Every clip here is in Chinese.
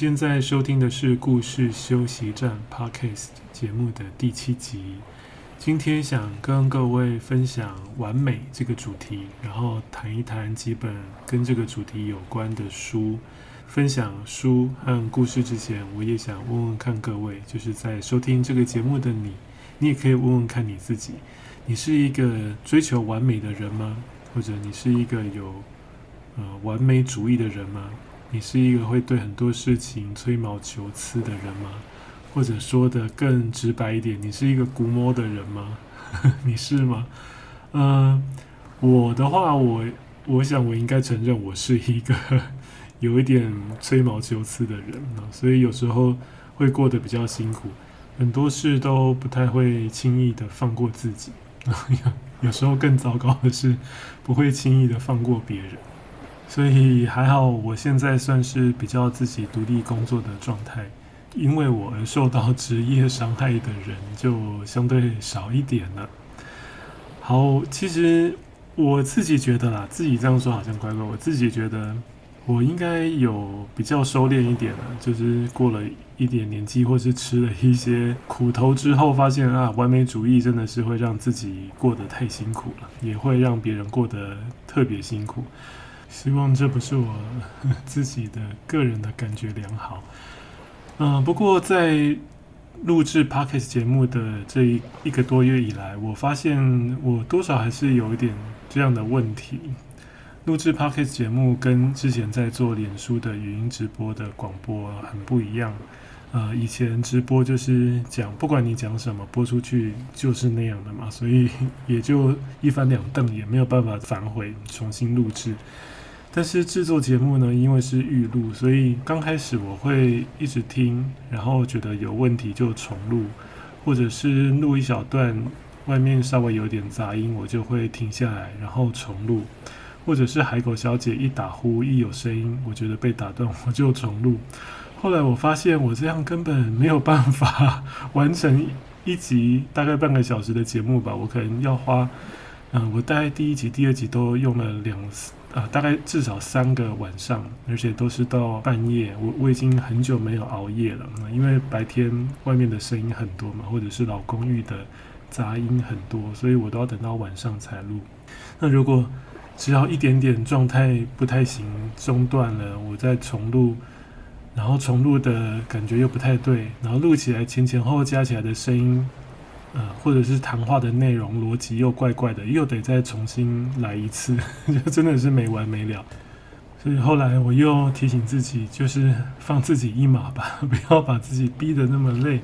现在收听的是故事休息站 Podcast 节目的第七集。今天想跟各位分享完美这个主题，然后谈一谈几本跟这个主题有关的书。分享书和故事之前，我也想问问看各位，就是在收听这个节目的你，你也可以问问看你自己：你是一个追求完美的人吗？或者你是一个有呃完美主义的人吗？你是一个会对很多事情吹毛求疵的人吗？或者说的更直白一点，你是一个龟毛的人吗？你是吗？嗯、呃，我的话，我我想我应该承认，我是一个 有一点吹毛求疵的人啊，所以有时候会过得比较辛苦，很多事都不太会轻易的放过自己，有时候更糟糕的是，不会轻易的放过别人。所以还好，我现在算是比较自己独立工作的状态，因为我而受到职业伤害的人就相对少一点了。好，其实我自己觉得啦，自己这样说好像怪怪，我自己觉得我应该有比较收敛一点了，就是过了一点年纪，或是吃了一些苦头之后，发现啊，完美主义真的是会让自己过得太辛苦了，也会让别人过得特别辛苦。希望这不是我 自己的个人的感觉良好。嗯，不过在录制 Podcast 节目的这一一个多月以来，我发现我多少还是有一点这样的问题。录制 Podcast 节目跟之前在做脸书的语音直播的广播很不一样。呃，以前直播就是讲，不管你讲什么，播出去就是那样的嘛，所以也就一翻两瞪，也没有办法反悔重新录制。但是制作节目呢，因为是预录，所以刚开始我会一直听，然后觉得有问题就重录，或者是录一小段，外面稍微有点杂音，我就会停下来，然后重录，或者是海狗小姐一打呼一有声音，我觉得被打断，我就重录。后来我发现我这样根本没有办法 完成一集大概半个小时的节目吧，我可能要花，嗯、我大概第一集、第二集都用了两。啊，大概至少三个晚上，而且都是到半夜。我我已经很久没有熬夜了，因为白天外面的声音很多嘛，或者是老公寓的杂音很多，所以我都要等到晚上才录。那如果只要一点点状态不太行，中断了，我再重录，然后重录的感觉又不太对，然后录起来前前后后加起来的声音。呃，或者是谈话的内容逻辑又怪怪的，又得再重新来一次，就真的是没完没了。所以后来我又提醒自己，就是放自己一马吧，不要把自己逼得那么累。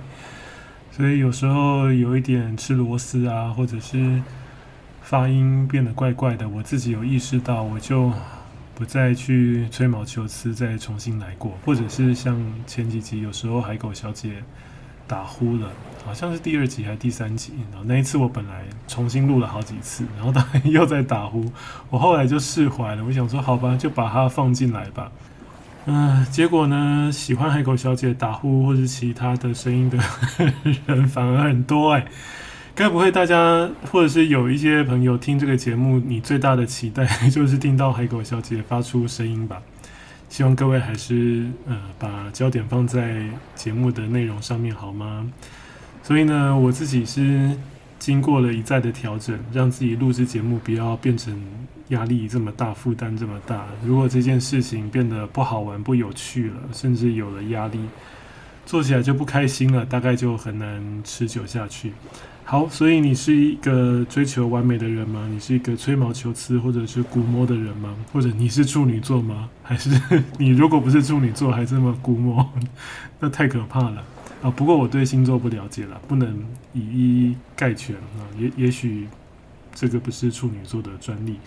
所以有时候有一点吃螺丝啊，或者是发音变得怪怪的，我自己有意识到，我就不再去吹毛求疵，再重新来过。或者是像前几集，有时候海狗小姐打呼了。好像是第二集还是第三集，然后那一次我本来重新录了好几次，然后他又在打呼，我后来就释怀了。我想说，好吧，就把它放进来吧。嗯、结果呢，喜欢海狗小姐打呼或者其他的声音的人反而很多哎。该不会大家或者是有一些朋友听这个节目，你最大的期待 就是听到海狗小姐发出声音吧？希望各位还是呃把焦点放在节目的内容上面好吗？所以呢，我自己是经过了一再的调整，让自己录制节目不要变成压力这么大、负担这么大。如果这件事情变得不好玩、不有趣了，甚至有了压力，做起来就不开心了，大概就很难持久下去。好，所以你是一个追求完美的人吗？你是一个吹毛求疵或者是估摸的人吗？或者你是处女座吗？还是你如果不是处女座还这么估摸，那太可怕了。啊，不过我对星座不了解了，不能以一概全啊。也也许这个不是处女座的专利。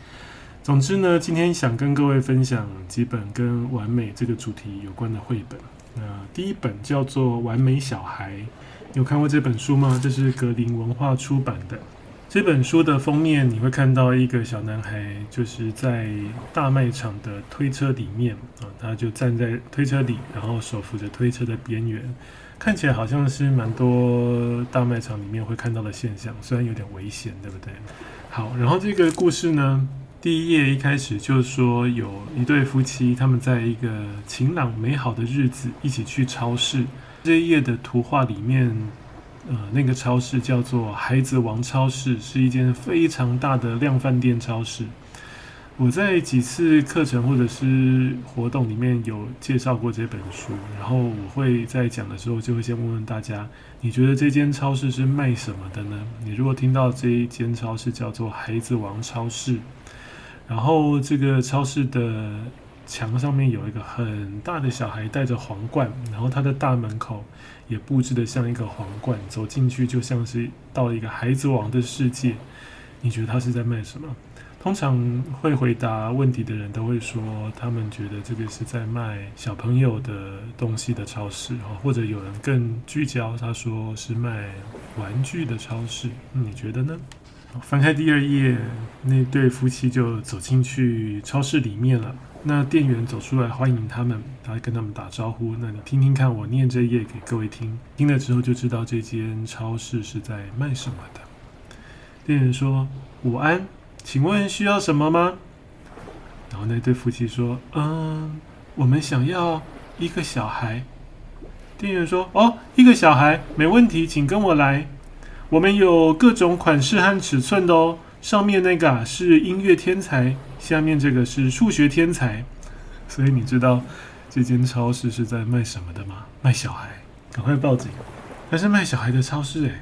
总之呢，今天想跟各位分享几本跟完美这个主题有关的绘本。那第一本叫做《完美小孩》，有看过这本书吗？这是格林文化出版的。这本书的封面，你会看到一个小男孩，就是在大卖场的推车里面啊，他就站在推车里，然后手扶着推车的边缘，看起来好像是蛮多大卖场里面会看到的现象，虽然有点危险，对不对？好，然后这个故事呢，第一页一开始就是说有一对夫妻，他们在一个晴朗美好的日子一起去超市。这一页的图画里面。呃，那个超市叫做孩子王超市，是一间非常大的量贩店超市。我在几次课程或者是活动里面有介绍过这本书，然后我会在讲的时候就会先问问大家，你觉得这间超市是卖什么的呢？你如果听到这一间超市叫做孩子王超市，然后这个超市的墙上面有一个很大的小孩戴着皇冠，然后他的大门口。也布置得像一个皇冠，走进去就像是到了一个孩子王的世界。你觉得他是在卖什么？通常会回答问题的人都会说，他们觉得这个是在卖小朋友的东西的超市，或者有人更聚焦，他说是卖玩具的超市。你觉得呢？翻开第二页，那对夫妻就走进去超市里面了。那店员走出来欢迎他们，他跟他们打招呼。那你听听看，我念这页给各位听，听了之后就知道这间超市是在卖什么的。店员说：“午安，请问需要什么吗？”然后那对夫妻说：“嗯，我们想要一个小孩。”店员说：“哦，一个小孩，没问题，请跟我来。我们有各种款式和尺寸的哦。上面那个啊是音乐天才。”下面这个是数学天才，所以你知道这间超市是在卖什么的吗？卖小孩，赶快报警！它是卖小孩的超市诶，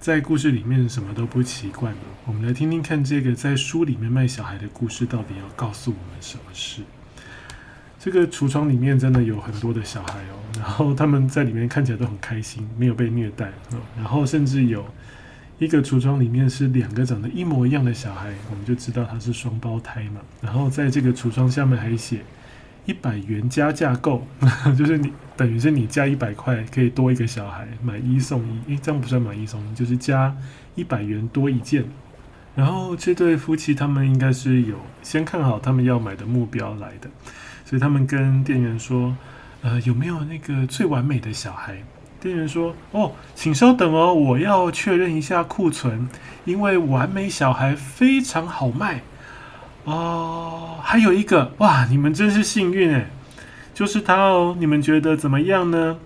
在故事里面什么都不奇怪。我们来听听看，这个在书里面卖小孩的故事到底要告诉我们什么事？这个橱窗里面真的有很多的小孩哦，然后他们在里面看起来都很开心，没有被虐待，然后甚至有。一个橱窗里面是两个长得一模一样的小孩，我们就知道他是双胞胎嘛。然后在这个橱窗下面还写一百元加价购，就是你等于是你加一百块可以多一个小孩，买一送一。诶，这样不算买一送一，就是加一百元多一件。然后这对夫妻他们应该是有先看好他们要买的目标来的，所以他们跟店员说，呃，有没有那个最完美的小孩？店员说：“哦，请稍等哦，我要确认一下库存，因为完美小孩非常好卖哦。还有一个，哇，你们真是幸运诶，就是他哦。你们觉得怎么样呢？”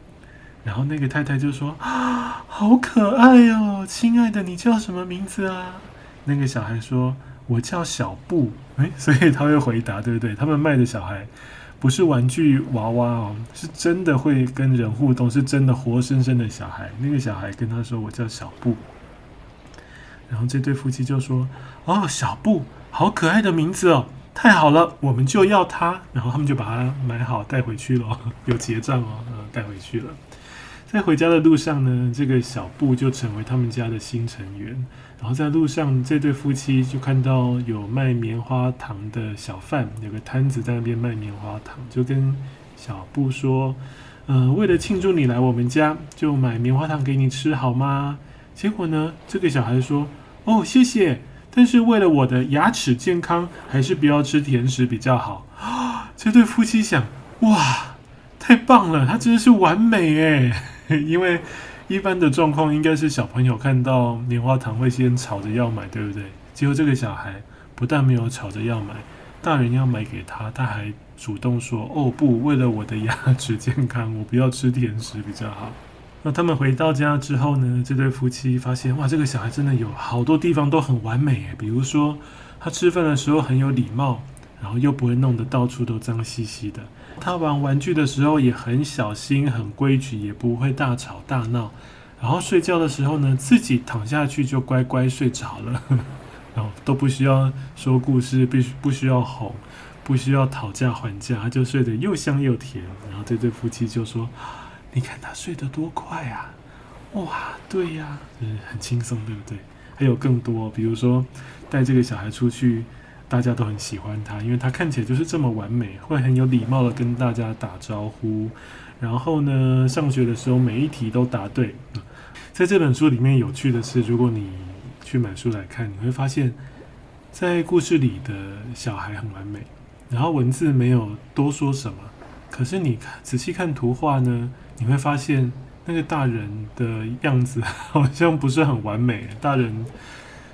然后那个太太就说：“啊，好可爱哦，亲爱的，你叫什么名字啊？”那个小孩说：“我叫小布。”诶，所以他会回答，对不对？他们卖的小孩。不是玩具娃娃哦，是真的会跟人互动，是真的活生生的小孩。那个小孩跟他说：“我叫小布。”然后这对夫妻就说：“哦，小布，好可爱的名字哦，太好了，我们就要它。”然后他们就把它买好带回去了，有结账哦，带回去了。在回家的路上呢，这个小布就成为他们家的新成员。然后在路上，这对夫妻就看到有卖棉花糖的小贩，有个摊子在那边卖棉花糖，就跟小布说：“嗯、为了庆祝你来我们家，就买棉花糖给你吃好吗？”结果呢，这个小孩说：“哦，谢谢，但是为了我的牙齿健康，还是不要吃甜食比较好。”啊，这对夫妻想：“哇，太棒了，他真的是完美哎！” 因为一般的状况应该是小朋友看到棉花糖会先吵着要买，对不对？结果这个小孩不但没有吵着要买，大人要买给他，他还主动说：“哦不，为了我的牙 齿健康，我不要吃甜食比较好。”那他们回到家之后呢，这对夫妻发现哇，这个小孩真的有好多地方都很完美诶，比如说他吃饭的时候很有礼貌。然后又不会弄得到处都脏兮兮的。他玩玩具的时候也很小心、很规矩，也不会大吵大闹。然后睡觉的时候呢，自己躺下去就乖乖睡着了，然后都不需要说故事，必须不需要哄，不需要讨价还价，他就睡得又香又甜。然后这对夫妻就说：“你看他睡得多快啊！”哇，对呀，就是很轻松，对不对？还有更多，比如说带这个小孩出去。大家都很喜欢他，因为他看起来就是这么完美，会很有礼貌的跟大家打招呼。然后呢，上学的时候每一题都答对。在这本书里面有趣的是，如果你去买书来看，你会发现，在故事里的小孩很完美，然后文字没有多说什么。可是你看仔细看图画呢，你会发现那个大人的样子好像不是很完美。大人。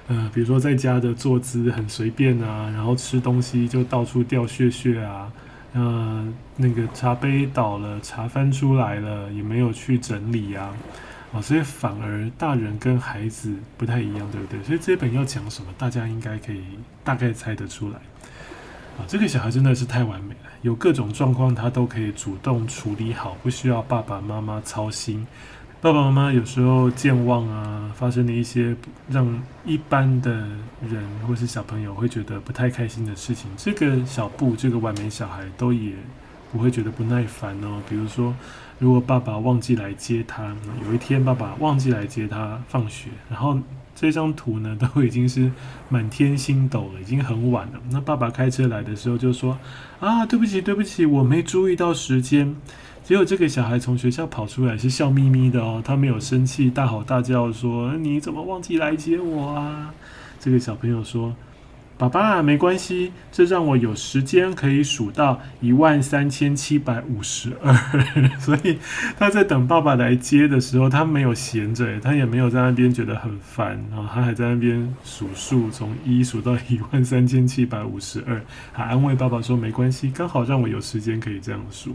呃，比如说在家的坐姿很随便啊，然后吃东西就到处掉屑屑啊，呃，那个茶杯倒了，茶翻出来了，也没有去整理啊，啊，所以反而大人跟孩子不太一样，对不对？所以这本要讲什么，大家应该可以大概猜得出来。啊，这个小孩真的是太完美了，有各种状况他都可以主动处理好，不需要爸爸妈妈操心。爸爸妈妈有时候健忘啊，发生了一些让一般的人或是小朋友会觉得不太开心的事情，这个小布这个完美小孩都也不会觉得不耐烦哦。比如说，如果爸爸忘记来接他，有一天爸爸忘记来接他放学，然后这张图呢 都已经是满天星斗了，已经很晚了。那爸爸开车来的时候就说：“啊，对不起，对不起，我没注意到时间。”结果这个小孩从学校跑出来是笑眯眯的哦，他没有生气，大吼大叫说：“你怎么忘记来接我啊？”这个小朋友说：“爸爸，没关系，这让我有时间可以数到一万三千七百五十二。”所以他在等爸爸来接的时候，他没有闲着，他也没有在那边觉得很烦，然后他还在那边数数，从一数到一万三千七百五十二，还安慰爸爸说：“没关系，刚好让我有时间可以这样数。”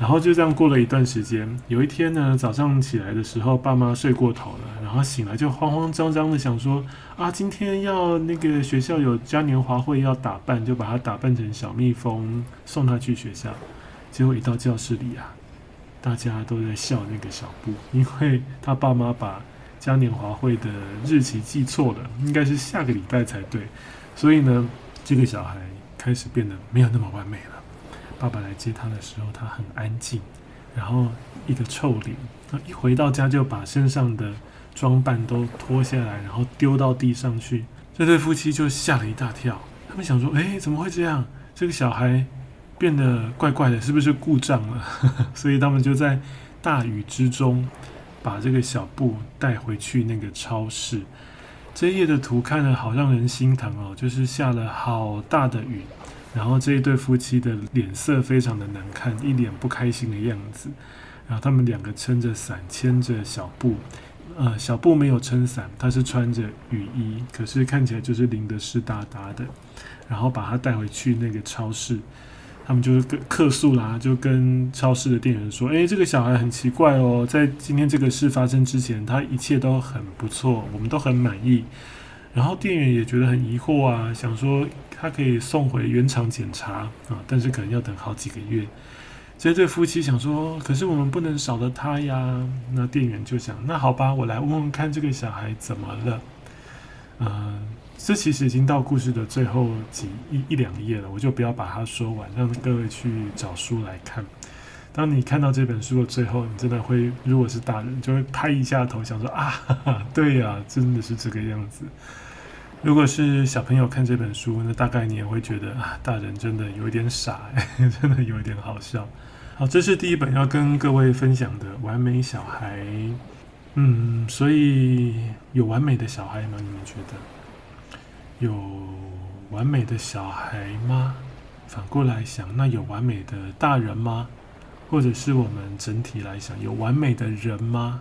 然后就这样过了一段时间。有一天呢，早上起来的时候，爸妈睡过头了，然后醒来就慌慌张张的想说：啊，今天要那个学校有嘉年华会要打扮，就把他打扮成小蜜蜂送他去学校。结果一到教室里啊，大家都在笑那个小布，因为他爸妈把嘉年华会的日期记错了，应该是下个礼拜才对。所以呢，这个小孩开始变得没有那么完美了。爸爸来接他的时候，他很安静，然后一个臭脸。一回到家就把身上的装扮都脱下来，然后丢到地上去。这对夫妻就吓了一大跳，他们想说：“诶，怎么会这样？这个小孩变得怪怪的，是不是故障了？” 所以他们就在大雨之中把这个小布带回去那个超市。这一页的图看了好让人心疼哦，就是下了好大的雨。然后这一对夫妻的脸色非常的难看，一脸不开心的样子。然后他们两个撑着伞，牵着小布，呃，小布没有撑伞，他是穿着雨衣，可是看起来就是淋得湿哒哒的。然后把他带回去那个超市，他们就是客诉啦，就跟超市的店员说：“诶，这个小孩很奇怪哦，在今天这个事发生之前，他一切都很不错，我们都很满意。”然后店员也觉得很疑惑啊，想说他可以送回原厂检查啊，但是可能要等好几个月。这对夫妻想说，可是我们不能少了他呀。那店员就想，那好吧，我来问问看这个小孩怎么了。嗯，这其实已经到故事的最后几一一两页了，我就不要把它说完，让各位去找书来看。当你看到这本书的最后，你真的会，如果是大人，就会拍一下头，想说啊，哈哈，对呀，真的是这个样子。如果是小朋友看这本书，那大概你也会觉得啊，大人真的有一点傻，真的有一点好笑。好，这是第一本要跟各位分享的《完美小孩》。嗯，所以有完美的小孩吗？你们觉得有完美的小孩吗？反过来想，那有完美的大人吗？或者是我们整体来想，有完美的人吗？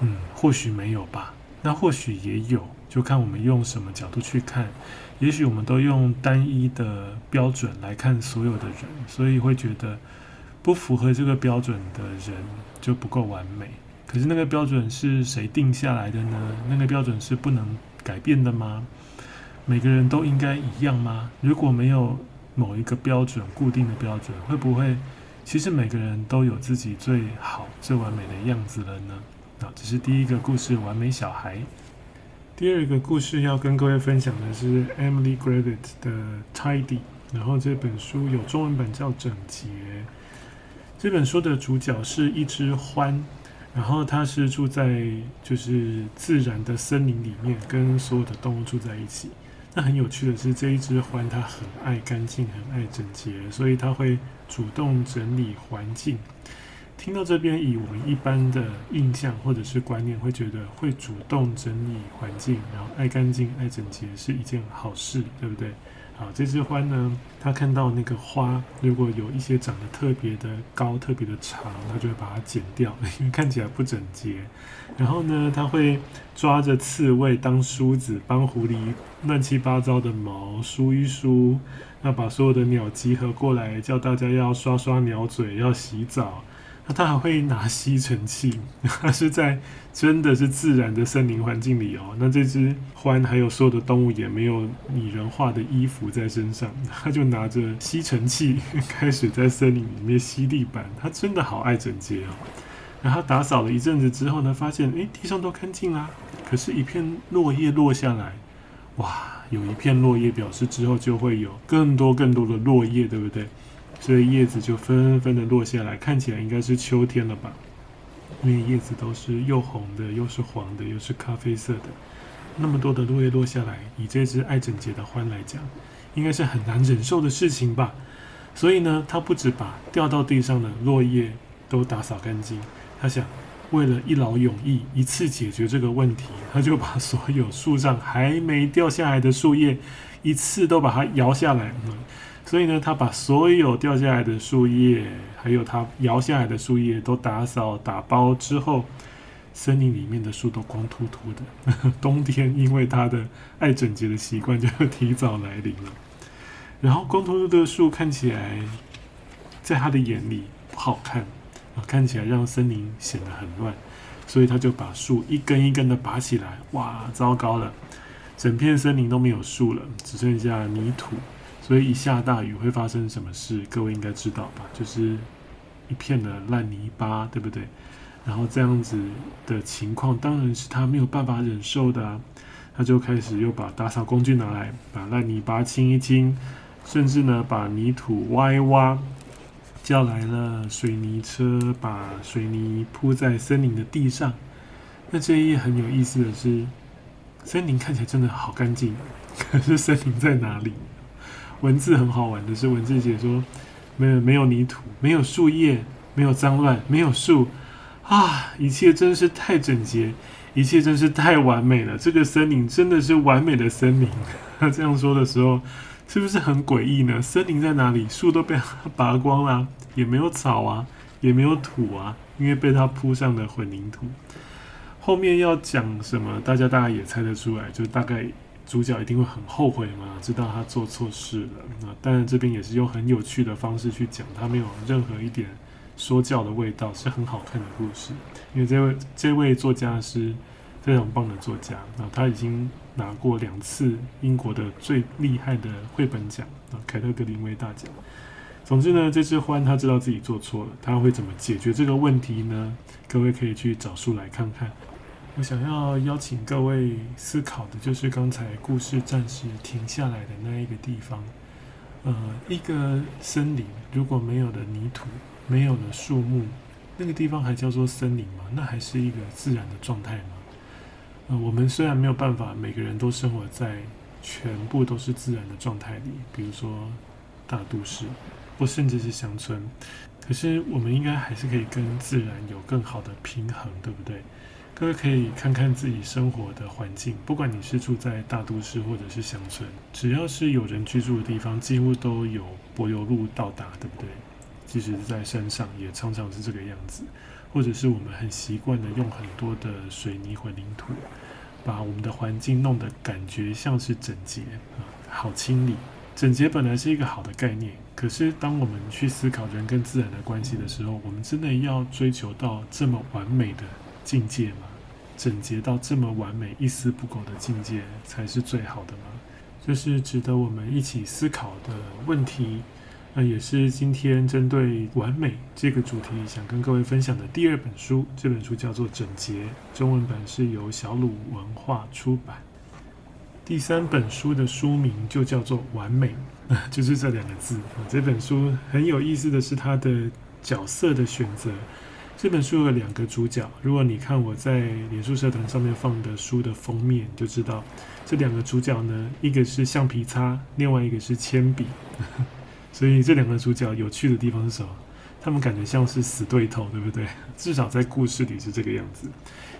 嗯，或许没有吧。那或许也有，就看我们用什么角度去看。也许我们都用单一的标准来看所有的人，所以会觉得不符合这个标准的人就不够完美。可是那个标准是谁定下来的呢？那个标准是不能改变的吗？每个人都应该一样吗？如果没有某一个标准，固定的标准，会不会？其实每个人都有自己最好、最完美的样子了呢。好，这是第一个故事《完美小孩》。第二个故事要跟各位分享的是 Emily Gravett 的《Tidy》，然后这本书有中文版叫《整洁》。这本书的主角是一只獾，然后它是住在就是自然的森林里面，跟所有的动物住在一起。那很有趣的是，这一只獾它很爱干净，很爱整洁，所以它会主动整理环境。听到这边，以我们一般的印象或者是观念，会觉得会主动整理环境，然后爱干净、爱整洁是一件好事，对不对？好，这只獾呢，它看到那个花，如果有一些长得特别的高、特别的长，它就会把它剪掉，因为看起来不整洁。然后呢，它会抓着刺猬当梳子，帮狐狸乱七八糟的毛梳一梳。那把所有的鸟集合过来，叫大家要刷刷鸟嘴，要洗澡。那它还会拿吸尘器，它是在真的是自然的森林环境里哦。那这只獾还有所有的动物也没有拟人化的衣服在身上，它就拿着吸尘器 开始在森林里面吸地板。它真的好爱整洁哦。然后打扫了一阵子之后呢，发现诶，地上都干净啦，可是，一片落叶落下来，哇，有一片落叶表示之后就会有更多更多的落叶，对不对？所以叶子就纷纷的落下来，看起来应该是秋天了吧？因为叶子都是又红的，又是黄的，又是咖啡色的。那么多的落叶落下来，以这只爱整洁的獾来讲，应该是很难忍受的事情吧？所以呢，他不止把掉到地上的落叶都打扫干净，他想为了一劳永逸，一次解决这个问题，他就把所有树上还没掉下来的树叶，一次都把它摇下来。嗯所以呢，他把所有掉下来的树叶，还有他摇下来的树叶都打扫打包之后，森林里面的树都光秃秃的。冬天因为他的爱整洁的习惯，就提早来临了。然后光秃秃的树看起来，在他的眼里不好看，看起来让森林显得很乱，所以他就把树一根一根的拔起来。哇，糟糕了，整片森林都没有树了，只剩下泥土。所以一下大雨会发生什么事？各位应该知道吧？就是一片的烂泥巴，对不对？然后这样子的情况，当然是他没有办法忍受的啊。他就开始又把打扫工具拿来，把烂泥巴清一清，甚至呢把泥土挖一挖，叫来了水泥车，把水泥铺在森林的地上。那这一页很有意思的是，森林看起来真的好干净，可是森林在哪里？文字很好玩的是，文字写说，没有没有泥土，没有树叶，没有脏乱，没有树，啊，一切真是太整洁，一切真是太完美了。这个森林真的是完美的森林。他 这样说的时候，是不是很诡异呢？森林在哪里？树都被他拔光了，也没有草啊，也没有土啊，因为被他铺上的混凝土。后面要讲什么？大家大概也猜得出来，就大概。主角一定会很后悔嘛，知道他做错事了。那当然这边也是用很有趣的方式去讲，他没有任何一点说教的味道，是很好看的故事。因为这位这位作家是非常棒的作家，那他已经拿过两次英国的最厉害的绘本奖啊，凯特格林威大奖。总之呢，这只獾他知道自己做错了，他会怎么解决这个问题呢？各位可以去找书来看看。我想要邀请各位思考的，就是刚才故事暂时停下来的那一个地方。呃，一个森林如果没有了泥土，没有了树木，那个地方还叫做森林吗？那还是一个自然的状态吗？呃，我们虽然没有办法每个人都生活在全部都是自然的状态里，比如说大都市，或甚至是乡村，可是我们应该还是可以跟自然有更好的平衡，对不对？各位可以看看自己生活的环境，不管你是住在大都市或者是乡村，只要是有人居住的地方，几乎都有柏油路到达，对不对？即使是在山上，也常常是这个样子。或者是我们很习惯的用很多的水泥混凝土，把我们的环境弄得感觉像是整洁啊，好清理。整洁本来是一个好的概念，可是当我们去思考人跟自然的关系的时候，我们真的要追求到这么完美的境界吗？整洁到这么完美、一丝不苟的境界才是最好的吗？这是值得我们一起思考的问题。那也是今天针对完美这个主题，想跟各位分享的第二本书。这本书叫做《整洁》，中文版是由小鲁文化出版。第三本书的书名就叫做《完美》，就是这两个字。这本书很有意思的是，它的角色的选择。这本书有两个主角，如果你看我在脸书社团上面放的书的封面，就知道这两个主角呢，一个是橡皮擦，另外一个是铅笔。所以这两个主角有趣的地方是什么？他们感觉像是死对头，对不对？至少在故事里是这个样子。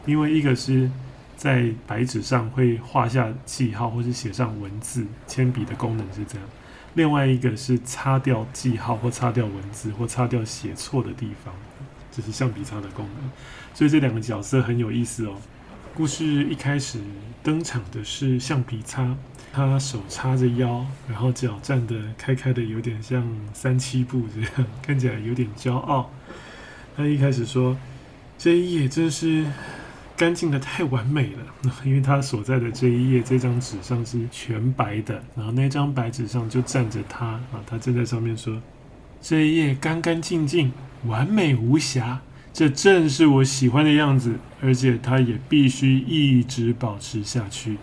因为一个是在白纸上会画下记号或是写上文字，铅笔的功能是这样；另外一个是擦掉记号或擦掉文字或擦掉写错的地方，这是橡皮擦的功能。所以这两个角色很有意思哦。故事一开始登场的是橡皮擦，他手叉着腰，然后脚站得开开的，有点像三七步这样，看起来有点骄傲。他一开始说：“这一页真是。”干净的太完美了，因为他所在的这一页这张纸上是全白的，然后那张白纸上就站着他啊，他正在上面说：“这一页干干净净，完美无瑕，这正是我喜欢的样子，而且它也必须一直保持下去。”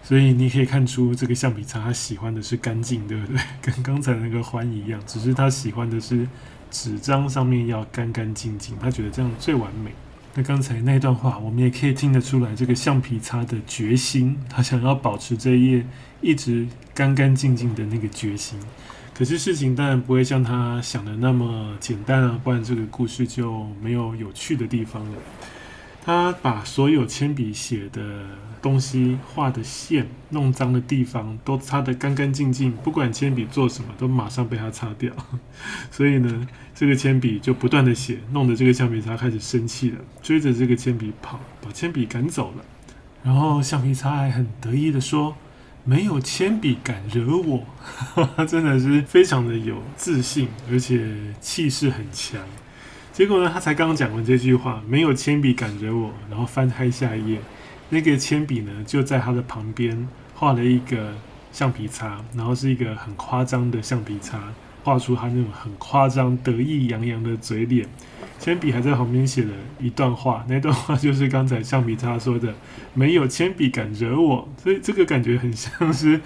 所以你可以看出，这个橡皮擦他喜欢的是干净，对不对？跟刚才那个欢一样，只是他喜欢的是纸张上面要干干净净，他觉得这样最完美。那刚才那段话，我们也可以听得出来，这个橡皮擦的决心，他想要保持这一页一直干干净净的那个决心。可是事情当然不会像他想的那么简单啊，不然这个故事就没有有趣的地方了。他把所有铅笔写的东西画的线、弄脏的地方都擦得干干净净，不管铅笔做什么，都马上被他擦掉。所以呢，这个铅笔就不断的写，弄得这个橡皮擦开始生气了，追着这个铅笔跑，把铅笔赶走了。然后橡皮擦还很得意的说：“没有铅笔敢惹我。”他真的是非常的有自信，而且气势很强。结果呢，他才刚刚讲完这句话，没有铅笔敢惹我。然后翻开下一页，那个铅笔呢，就在他的旁边画了一个橡皮擦，然后是一个很夸张的橡皮擦，画出他那种很夸张、得意洋洋的嘴脸。铅笔还在旁边写了一段话，那段话就是刚才橡皮擦说的：“没有铅笔敢惹我。”所以这个感觉很像是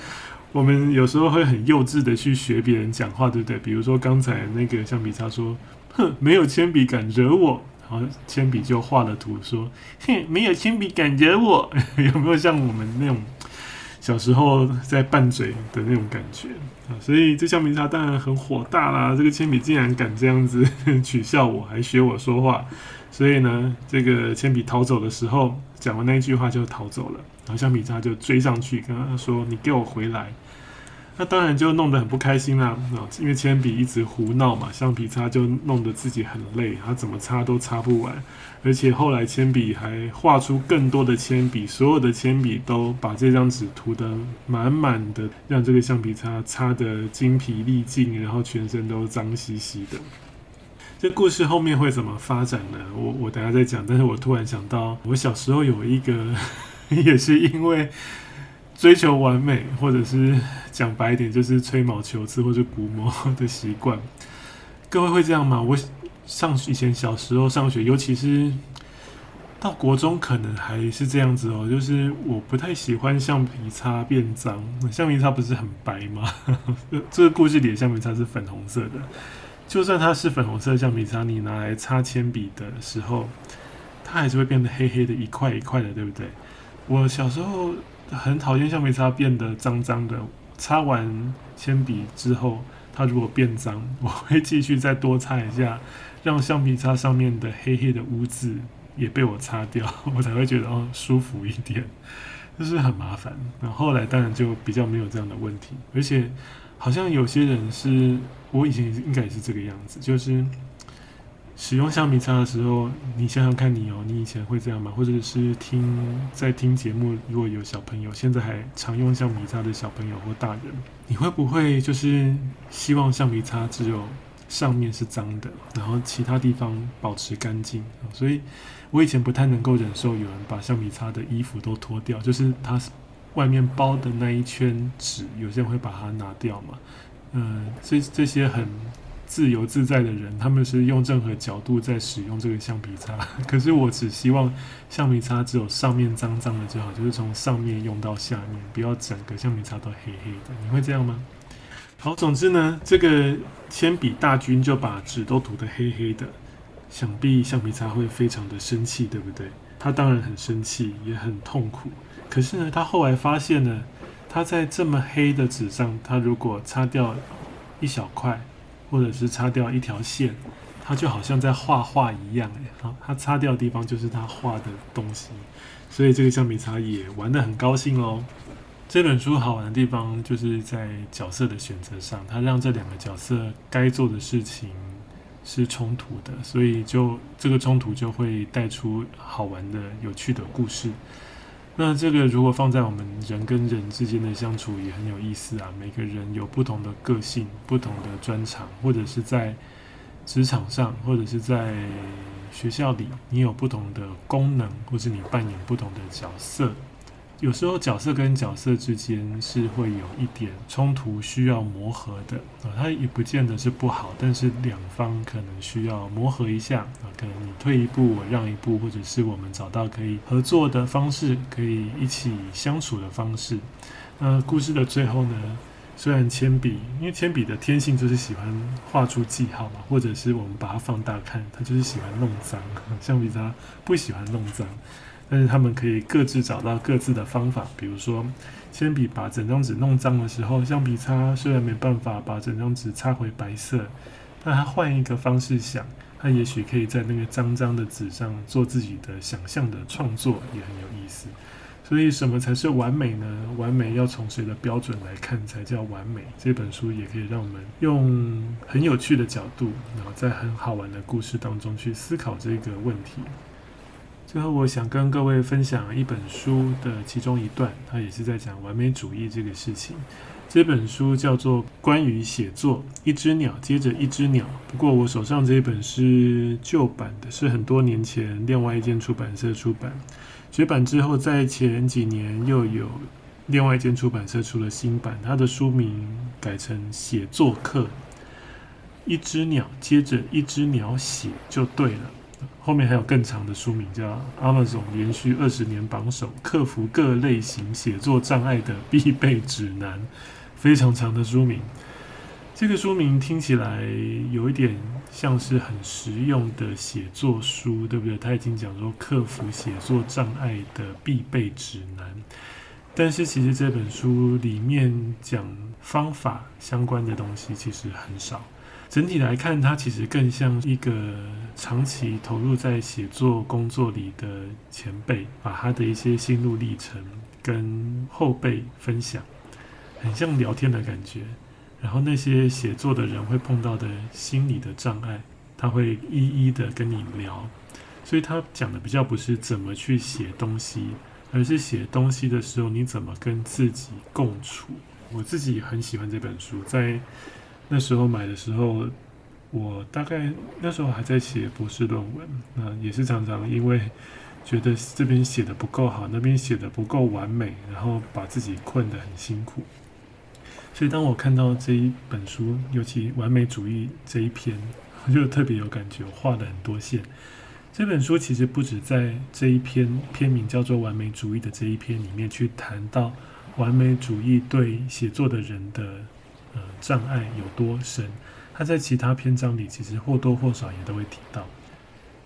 我们有时候会很幼稚的去学别人讲话，对不对？比如说刚才那个橡皮擦说。哼，没有铅笔敢惹我。然后铅笔就画了图，说：“哼，没有铅笔敢惹我。”有没有像我们那种小时候在拌嘴的那种感觉啊？所以这橡皮擦当然很火大啦。这个铅笔竟然敢这样子 取笑我，还学我说话。所以呢，这个铅笔逃走的时候，讲完那一句话就逃走了。然后橡皮擦就追上去，跟他说：“你给我回来。” 那当然就弄得很不开心啦，啊，因为铅笔一直胡闹嘛，橡皮擦就弄得自己很累，他怎么擦都擦不完，而且后来铅笔还画出更多的铅笔，所有的铅笔都把这张纸涂得满满的，让这个橡皮擦擦得精疲力尽，然后全身都脏兮兮的。这故事后面会怎么发展呢？我我等下再讲，但是我突然想到，我小时候有一个，也是因为。追求完美，或者是讲白一点，就是吹毛求疵或者鼓膜的习惯。各位会这样吗？我上以前小时候上学，尤其是到国中，可能还是这样子哦。就是我不太喜欢橡皮擦变脏。橡皮擦不是很白吗？这个故事里的橡皮擦是粉红色的。就算它是粉红色的橡皮擦，你拿来擦铅笔的时候，它还是会变得黑黑的，一块一块的，对不对？我小时候。很讨厌橡皮擦变得脏脏的。擦完铅笔之后，它如果变脏，我会继续再多擦一下，让橡皮擦上面的黑黑的污渍也被我擦掉，我才会觉得哦舒服一点。就是很麻烦。那后来当然就比较没有这样的问题，而且好像有些人是，我以前应该也是这个样子，就是。使用橡皮擦的时候，你想想看你哦，你以前会这样吗？或者是听在听节目，如果有小朋友现在还常用橡皮擦的小朋友或大人，你会不会就是希望橡皮擦只有上面是脏的，然后其他地方保持干净？所以我以前不太能够忍受有人把橡皮擦的衣服都脱掉，就是它外面包的那一圈纸，有些人会把它拿掉嘛。嗯，这这些很。自由自在的人，他们是用任何角度在使用这个橡皮擦。可是我只希望橡皮擦只有上面脏脏的就好，就是从上面用到下面，不要整个橡皮擦都黑黑的。你会这样吗？好，总之呢，这个铅笔大军就把纸都涂得黑黑的。想必橡皮擦会非常的生气，对不对？他当然很生气，也很痛苦。可是呢，他后来发现呢，他在这么黑的纸上，他如果擦掉一小块，或者是擦掉一条线，他就好像在画画一样。好，他擦掉的地方就是他画的东西，所以这个橡皮擦也玩得很高兴喽。这本书好玩的地方就是在角色的选择上，他让这两个角色该做的事情是冲突的，所以就这个冲突就会带出好玩的、有趣的故事。那这个如果放在我们人跟人之间的相处也很有意思啊。每个人有不同的个性、不同的专长，或者是在职场上，或者是在学校里，你有不同的功能，或是你扮演不同的角色。有时候角色跟角色之间是会有一点冲突，需要磨合的啊，它也不见得是不好，但是两方可能需要磨合一下啊，可能你退一步，我让一步，或者是我们找到可以合作的方式，可以一起相处的方式。那故事的最后呢，虽然铅笔，因为铅笔的天性就是喜欢画出记号嘛，或者是我们把它放大看，它就是喜欢弄脏，橡皮擦不喜欢弄脏。但是他们可以各自找到各自的方法，比如说，铅笔把整张纸弄脏的时候，橡皮擦虽然没办法把整张纸擦回白色，但他换一个方式想，他也许可以在那个脏脏的纸上做自己的想象的创作，也很有意思。所以，什么才是完美呢？完美要从谁的标准来看才叫完美？这本书也可以让我们用很有趣的角度，然后在很好玩的故事当中去思考这个问题。最后，我想跟各位分享一本书的其中一段，它也是在讲完美主义这个事情。这本书叫做《关于写作：一只鸟接着一只鸟》。不过，我手上这一本是旧版的，是很多年前另外一间出版社出版。绝版之后，在前几年又有另外一间出版社出了新版，它的书名改成《写作课：一只鸟接着一只鸟写》就对了。后面还有更长的书名，叫《Amazon 连续二十年榜首：克服各类型写作障碍的必备指南》，非常长的书名。这个书名听起来有一点像是很实用的写作书，对不对？他已经讲说克服写作障碍的必备指南，但是其实这本书里面讲方法相关的东西其实很少。整体来看，它其实更像一个长期投入在写作工作里的前辈，把他的一些心路历程跟后辈分享，很像聊天的感觉。然后那些写作的人会碰到的心理的障碍，他会一一的跟你聊。所以他讲的比较不是怎么去写东西，而是写东西的时候你怎么跟自己共处。我自己很喜欢这本书，在。那时候买的时候，我大概那时候还在写博士论文，那也是常常因为觉得这边写的不够好，那边写的不够完美，然后把自己困得很辛苦。所以当我看到这一本书，尤其完美主义这一篇，我就特别有感觉，画了很多线。这本书其实不止在这一篇篇名叫做《完美主义》的这一篇里面去谈到完美主义对写作的人的。呃，障碍有多深？他在其他篇章里其实或多或少也都会提到。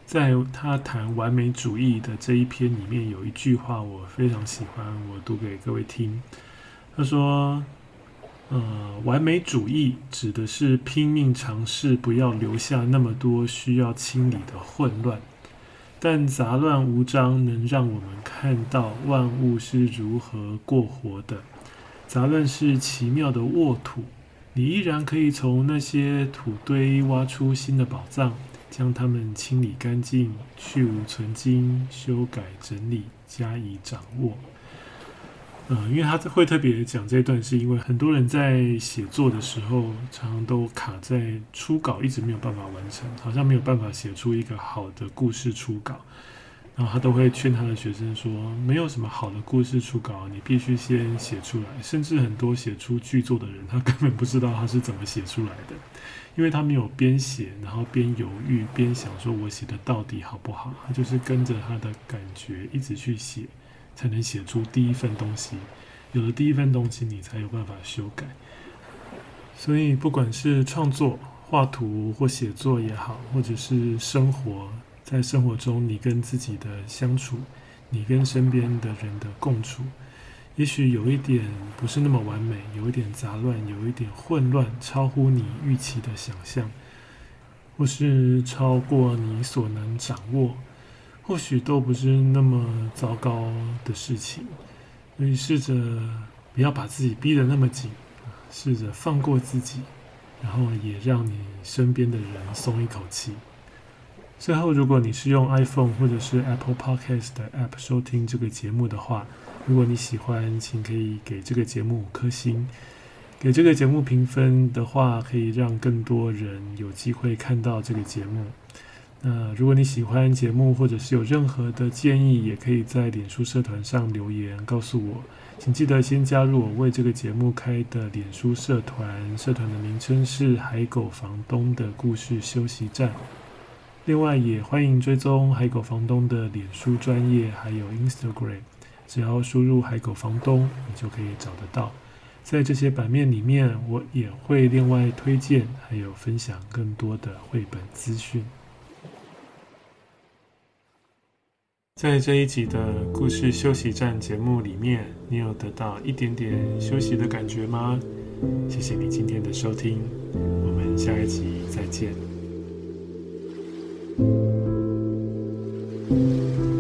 在他谈完美主义的这一篇里面，有一句话我非常喜欢，我读给各位听。他说：“呃，完美主义指的是拼命尝试不要留下那么多需要清理的混乱，但杂乱无章能让我们看到万物是如何过活的。杂乱是奇妙的沃土。”你依然可以从那些土堆挖出新的宝藏，将它们清理干净，去芜存菁，修改整理，加以掌握。嗯，因为他会特别讲这段，是因为很多人在写作的时候，常常都卡在初稿，一直没有办法完成，好像没有办法写出一个好的故事初稿。然后他都会劝他的学生说：“没有什么好的故事初稿，你必须先写出来。甚至很多写出剧作的人，他根本不知道他是怎么写出来的，因为他没有边写，然后边犹豫，边想说我写的到底好不好。他就是跟着他的感觉一直去写，才能写出第一份东西。有了第一份东西，你才有办法修改。所以，不管是创作，画图或写作也好，或者是生活，在生活中你跟自己的相处，你跟身边的人的共处，也许有一点不是那么完美，有一点杂乱，有一点混乱，超乎你预期的想象，或是超过你所能掌握，或许都不是那么糟糕的事情。所以试着不要把自己逼得那么紧，试着放过自己，然后也让你身边的人松一口气。最后，如果你是用 iPhone 或者是 Apple Podcast 的 App 收听这个节目的话，如果你喜欢，请可以给这个节目五颗星。给这个节目评分的话，可以让更多人有机会看到这个节目。那如果你喜欢节目，或者是有任何的建议，也可以在脸书社团上留言告诉我。请记得先加入我为这个节目开的脸书社团，社团的名称是“海狗房东的故事休息站”。另外，也欢迎追踪海狗房东的脸书专业，还有 Instagram，只要输入“海狗房东”，你就可以找得到。在这些版面里面，我也会另外推荐，还有分享更多的绘本资讯。在这一集的故事休息站节目里面，你有得到一点点休息的感觉吗？谢谢你今天的收听，我们下一集再见。thank you